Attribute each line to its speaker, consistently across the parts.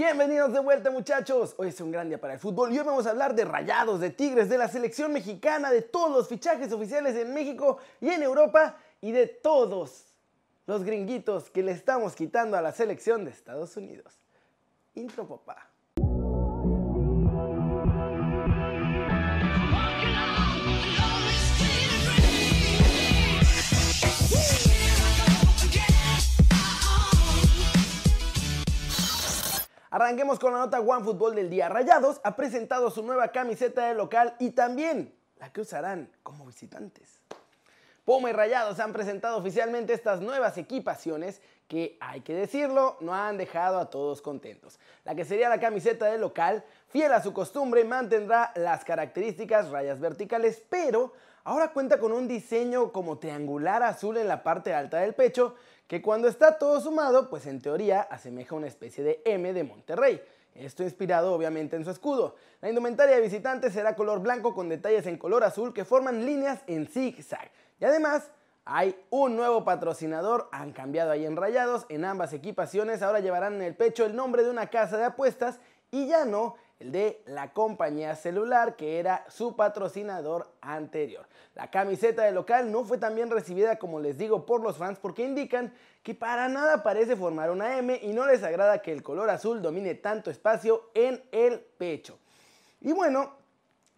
Speaker 1: Bienvenidos de vuelta muchachos, hoy es un gran día para el fútbol y hoy vamos a hablar de rayados, de tigres, de la selección mexicana, de todos los fichajes oficiales en México y en Europa y de todos los gringuitos que le estamos quitando a la selección de Estados Unidos. Intro papá. Arranquemos con la nota One Fútbol del día. Rayados ha presentado su nueva camiseta de local y también la que usarán como visitantes. Puma y Rayados han presentado oficialmente estas nuevas equipaciones que, hay que decirlo, no han dejado a todos contentos. La que sería la camiseta de local, fiel a su costumbre, mantendrá las características rayas verticales, pero ahora cuenta con un diseño como triangular azul en la parte alta del pecho que cuando está todo sumado, pues en teoría asemeja una especie de M de Monterrey. Esto inspirado obviamente en su escudo. La indumentaria de visitantes será color blanco con detalles en color azul que forman líneas en zigzag. Y además hay un nuevo patrocinador, han cambiado ahí en rayados, en ambas equipaciones ahora llevarán en el pecho el nombre de una casa de apuestas y ya no el de la compañía celular que era su patrocinador anterior. La camiseta de local no fue tan bien recibida como les digo por los fans porque indican que para nada parece formar una M y no les agrada que el color azul domine tanto espacio en el pecho. Y bueno,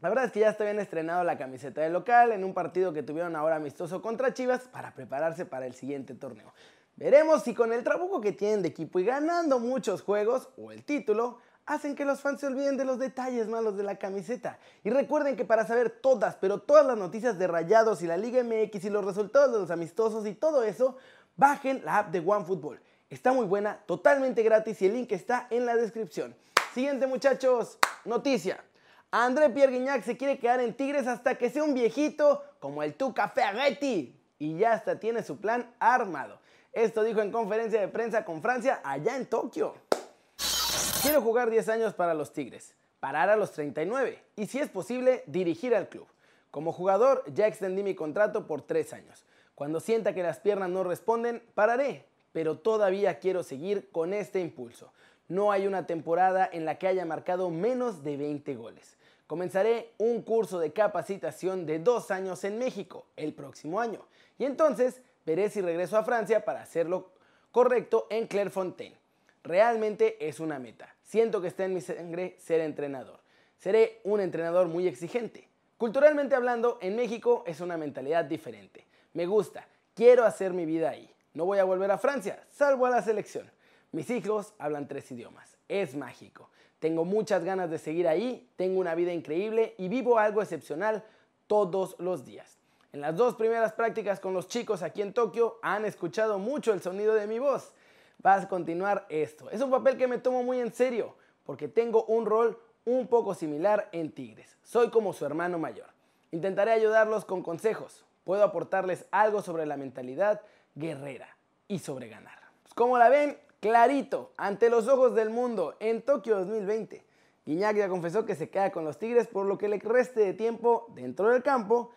Speaker 1: la verdad es que ya está bien estrenado la camiseta de local en un partido que tuvieron ahora amistoso contra Chivas para prepararse para el siguiente torneo. Veremos si con el trabuco que tienen de equipo y ganando muchos juegos o el título hacen que los fans se olviden de los detalles malos de la camiseta. Y recuerden que para saber todas, pero todas las noticias de Rayados y la Liga MX y los resultados de los amistosos y todo eso, bajen la app de OneFootball. Está muy buena, totalmente gratis y el link está en la descripción. Siguiente muchachos, noticia. André Pierre Guignac se quiere quedar en Tigres hasta que sea un viejito como el Tuca Ferretti. Y ya hasta tiene su plan armado. Esto dijo en conferencia de prensa con Francia allá en Tokio. Quiero jugar 10 años para los Tigres, parar a los 39 y si es posible dirigir al club. Como jugador ya extendí mi contrato por 3 años. Cuando sienta que las piernas no responden, pararé, pero todavía quiero seguir con este impulso. No hay una temporada en la que haya marcado menos de 20 goles. Comenzaré un curso de capacitación de dos años en México el próximo año y entonces veré si regreso a Francia para hacerlo correcto en Clairefontaine. Realmente es una meta. Siento que está en mi sangre ser entrenador. Seré un entrenador muy exigente. Culturalmente hablando, en México es una mentalidad diferente. Me gusta, quiero hacer mi vida ahí. No voy a volver a Francia, salvo a la selección. Mis hijos hablan tres idiomas. Es mágico. Tengo muchas ganas de seguir ahí, tengo una vida increíble y vivo algo excepcional todos los días. En las dos primeras prácticas con los chicos aquí en Tokio han escuchado mucho el sonido de mi voz vas a continuar esto. Es un papel que me tomo muy en serio porque tengo un rol un poco similar en Tigres. Soy como su hermano mayor. Intentaré ayudarlos con consejos. Puedo aportarles algo sobre la mentalidad guerrera y sobre ganar. Pues como la ven, clarito, ante los ojos del mundo, en Tokio 2020. Guiñac ya confesó que se queda con los Tigres por lo que le reste de tiempo dentro del campo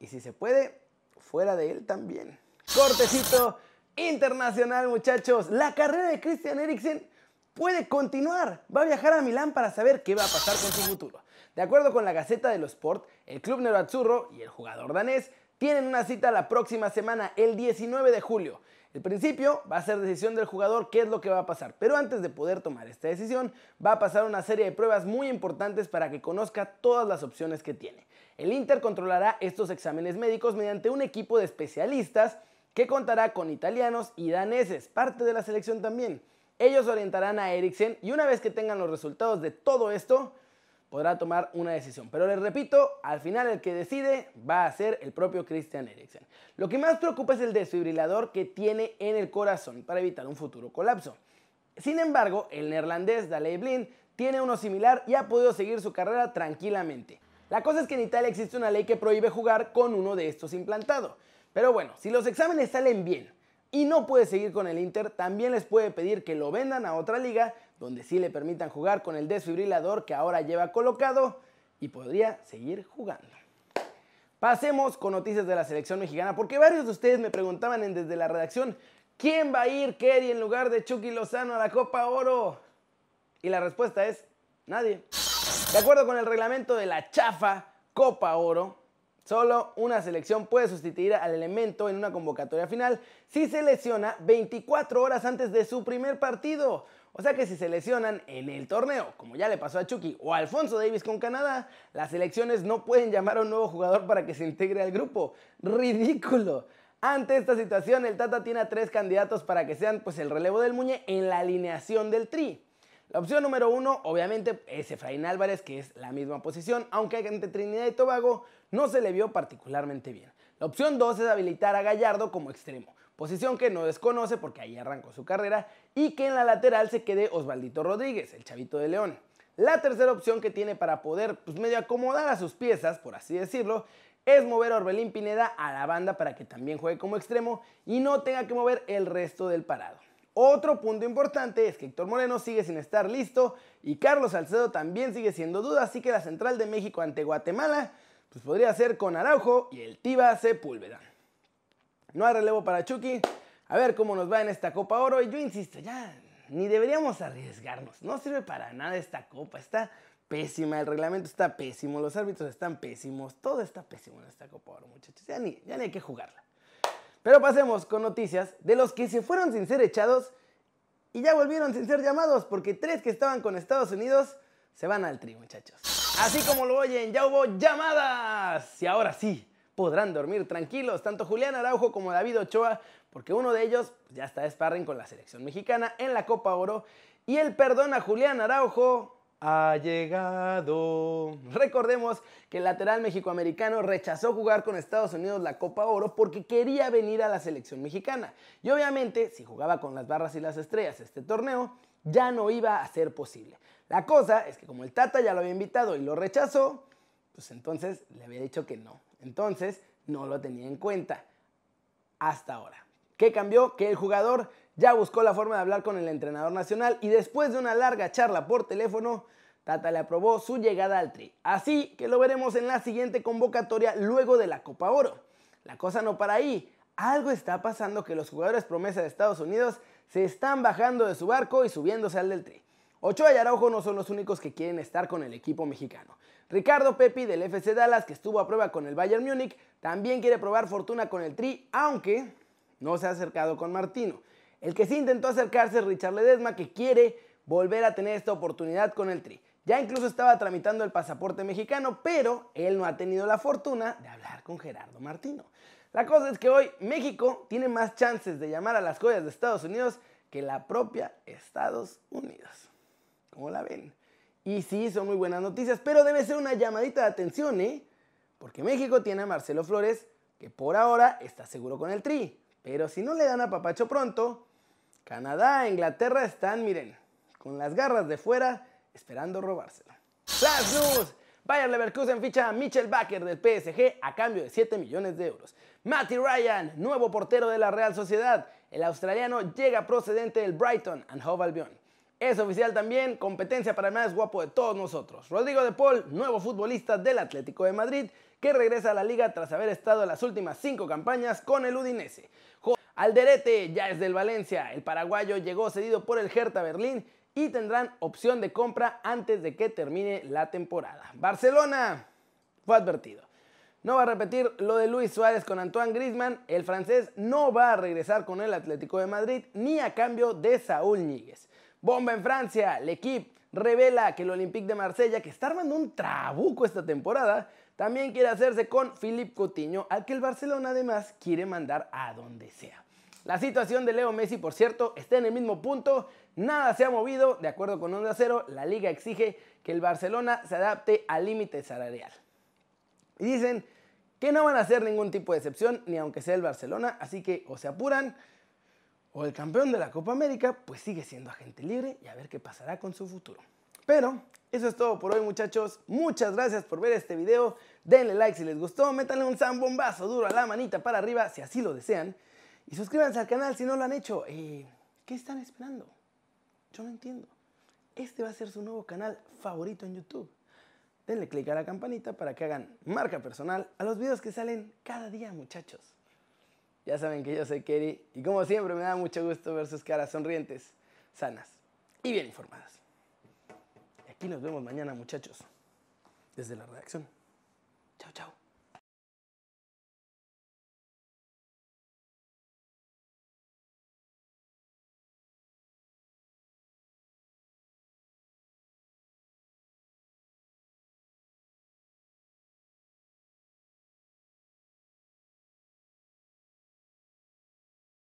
Speaker 1: y si se puede, fuera de él también. Cortecito internacional, muchachos. La carrera de Christian Eriksen puede continuar. Va a viajar a Milán para saber qué va a pasar con su futuro. De acuerdo con la Gaceta de los Sport, el club nerazzurro y el jugador danés tienen una cita la próxima semana, el 19 de julio. El principio va a ser decisión del jugador qué es lo que va a pasar, pero antes de poder tomar esta decisión, va a pasar una serie de pruebas muy importantes para que conozca todas las opciones que tiene. El Inter controlará estos exámenes médicos mediante un equipo de especialistas que contará con italianos y daneses, parte de la selección también. Ellos orientarán a Eriksen y una vez que tengan los resultados de todo esto, podrá tomar una decisión. Pero les repito, al final el que decide va a ser el propio Christian Eriksen. Lo que más preocupa es el desfibrilador que tiene en el corazón para evitar un futuro colapso. Sin embargo, el neerlandés Daley Blind tiene uno similar y ha podido seguir su carrera tranquilamente. La cosa es que en Italia existe una ley que prohíbe jugar con uno de estos implantado. Pero bueno, si los exámenes salen bien y no puede seguir con el Inter, también les puede pedir que lo vendan a otra liga donde sí le permitan jugar con el desfibrilador que ahora lleva colocado y podría seguir jugando. Pasemos con noticias de la selección mexicana, porque varios de ustedes me preguntaban desde la redacción, ¿quién va a ir Kerry en lugar de Chucky Lozano a la Copa Oro? Y la respuesta es nadie. De acuerdo con el reglamento de la chafa Copa Oro, solo una selección puede sustituir al elemento en una convocatoria final si se lesiona 24 horas antes de su primer partido. O sea que si se lesionan en el torneo, como ya le pasó a Chucky o Alfonso Davis con Canadá, las selecciones no pueden llamar a un nuevo jugador para que se integre al grupo. Ridículo. Ante esta situación, el Tata tiene a tres candidatos para que sean pues, el relevo del Muñe en la alineación del Tri. La opción número uno, obviamente, es Efraín Álvarez, que es la misma posición, aunque ante Trinidad y Tobago no se le vio particularmente bien. La opción dos es habilitar a Gallardo como extremo, posición que no desconoce porque ahí arrancó su carrera, y que en la lateral se quede Osvaldito Rodríguez, el chavito de León. La tercera opción que tiene para poder pues, medio acomodar a sus piezas, por así decirlo, es mover a Orbelín Pineda a la banda para que también juegue como extremo y no tenga que mover el resto del parado. Otro punto importante es que Héctor Moreno sigue sin estar listo y Carlos Salcedo también sigue siendo duda, así que la central de México ante Guatemala pues podría ser con Araujo y el Tiba Sepúlveda. No hay relevo para Chucky, a ver cómo nos va en esta Copa Oro. Y yo insisto, ya ni deberíamos arriesgarnos, no sirve para nada esta copa, está pésima, el reglamento está pésimo, los árbitros están pésimos, todo está pésimo en esta Copa Oro muchachos, ya ni, ya ni hay que jugarla. Pero pasemos con noticias de los que se fueron sin ser echados y ya volvieron sin ser llamados, porque tres que estaban con Estados Unidos se van al tri, muchachos. Así como lo oyen, ya hubo llamadas. Y ahora sí, podrán dormir tranquilos, tanto Julián Araujo como David Ochoa, porque uno de ellos ya está de con la selección mexicana en la Copa Oro. Y el perdón a Julián Araujo ha llegado. Recordemos que el lateral mexicoamericano rechazó jugar con Estados Unidos la Copa Oro porque quería venir a la selección mexicana. Y obviamente, si jugaba con las barras y las estrellas este torneo, ya no iba a ser posible. La cosa es que como el Tata ya lo había invitado y lo rechazó, pues entonces le había dicho que no. Entonces no lo tenía en cuenta. Hasta ahora. ¿Qué cambió? Que el jugador ya buscó la forma de hablar con el entrenador nacional y después de una larga charla por teléfono, Tata le aprobó su llegada al Tri. Así que lo veremos en la siguiente convocatoria luego de la Copa Oro. La cosa no para ahí. Algo está pasando que los jugadores promesa de Estados Unidos se están bajando de su barco y subiéndose al del Tri. Ochoa y Araujo no son los únicos que quieren estar con el equipo mexicano. Ricardo Pepi del FC Dallas, que estuvo a prueba con el Bayern Múnich, también quiere probar fortuna con el Tri, aunque no se ha acercado con Martino. El que sí intentó acercarse es Richard Ledesma, que quiere volver a tener esta oportunidad con el Tri. Ya incluso estaba tramitando el pasaporte mexicano, pero él no ha tenido la fortuna de hablar con Gerardo Martino. La cosa es que hoy México tiene más chances de llamar a las joyas de Estados Unidos que la propia Estados Unidos. ¿Cómo la ven? Y sí, son muy buenas noticias, pero debe ser una llamadita de atención, ¿eh? Porque México tiene a Marcelo Flores, que por ahora está seguro con el Tri. Pero si no le dan a Papacho pronto, Canadá e Inglaterra están, miren, con las garras de fuera, esperando robárselo. Flash News. Bayer Leverkusen ficha a Mitchell Baker del PSG a cambio de 7 millones de euros. Matty Ryan, nuevo portero de la Real Sociedad. El australiano llega procedente del Brighton and Hove Albion. Es oficial también, competencia para el más guapo de todos nosotros. Rodrigo de Paul, nuevo futbolista del Atlético de Madrid, que regresa a la liga tras haber estado las últimas cinco campañas con el Udinese. Alderete ya es del Valencia. El paraguayo llegó cedido por el Hertha Berlín y tendrán opción de compra antes de que termine la temporada. Barcelona fue advertido. No va a repetir lo de Luis Suárez con Antoine Grisman. El francés no va a regresar con el Atlético de Madrid ni a cambio de Saúl Ñíguez. Bomba en Francia. L'Equipe revela que el Olympique de Marsella, que está armando un trabuco esta temporada, también quiere hacerse con Philippe Coutinho, al que el Barcelona además quiere mandar a donde sea. La situación de Leo Messi, por cierto, está en el mismo punto. Nada se ha movido. De acuerdo con Onda Cero, la liga exige que el Barcelona se adapte al límite salarial. Y dicen que no van a hacer ningún tipo de excepción, ni aunque sea el Barcelona. Así que o se apuran, o el campeón de la Copa América, pues sigue siendo agente libre y a ver qué pasará con su futuro. Pero eso es todo por hoy muchachos. Muchas gracias por ver este video. Denle like si les gustó. Métanle un zambombazo duro a la manita para arriba si así lo desean. Y suscríbanse al canal si no lo han hecho. Eh, ¿Qué están esperando? Yo no entiendo. Este va a ser su nuevo canal favorito en YouTube. Denle click a la campanita para que hagan marca personal a los videos que salen cada día, muchachos. Ya saben que yo soy Kerry y como siempre me da mucho gusto ver sus caras sonrientes, sanas y bien informadas. Aquí nos vemos mañana, muchachos, desde la redacción. Chao, chao.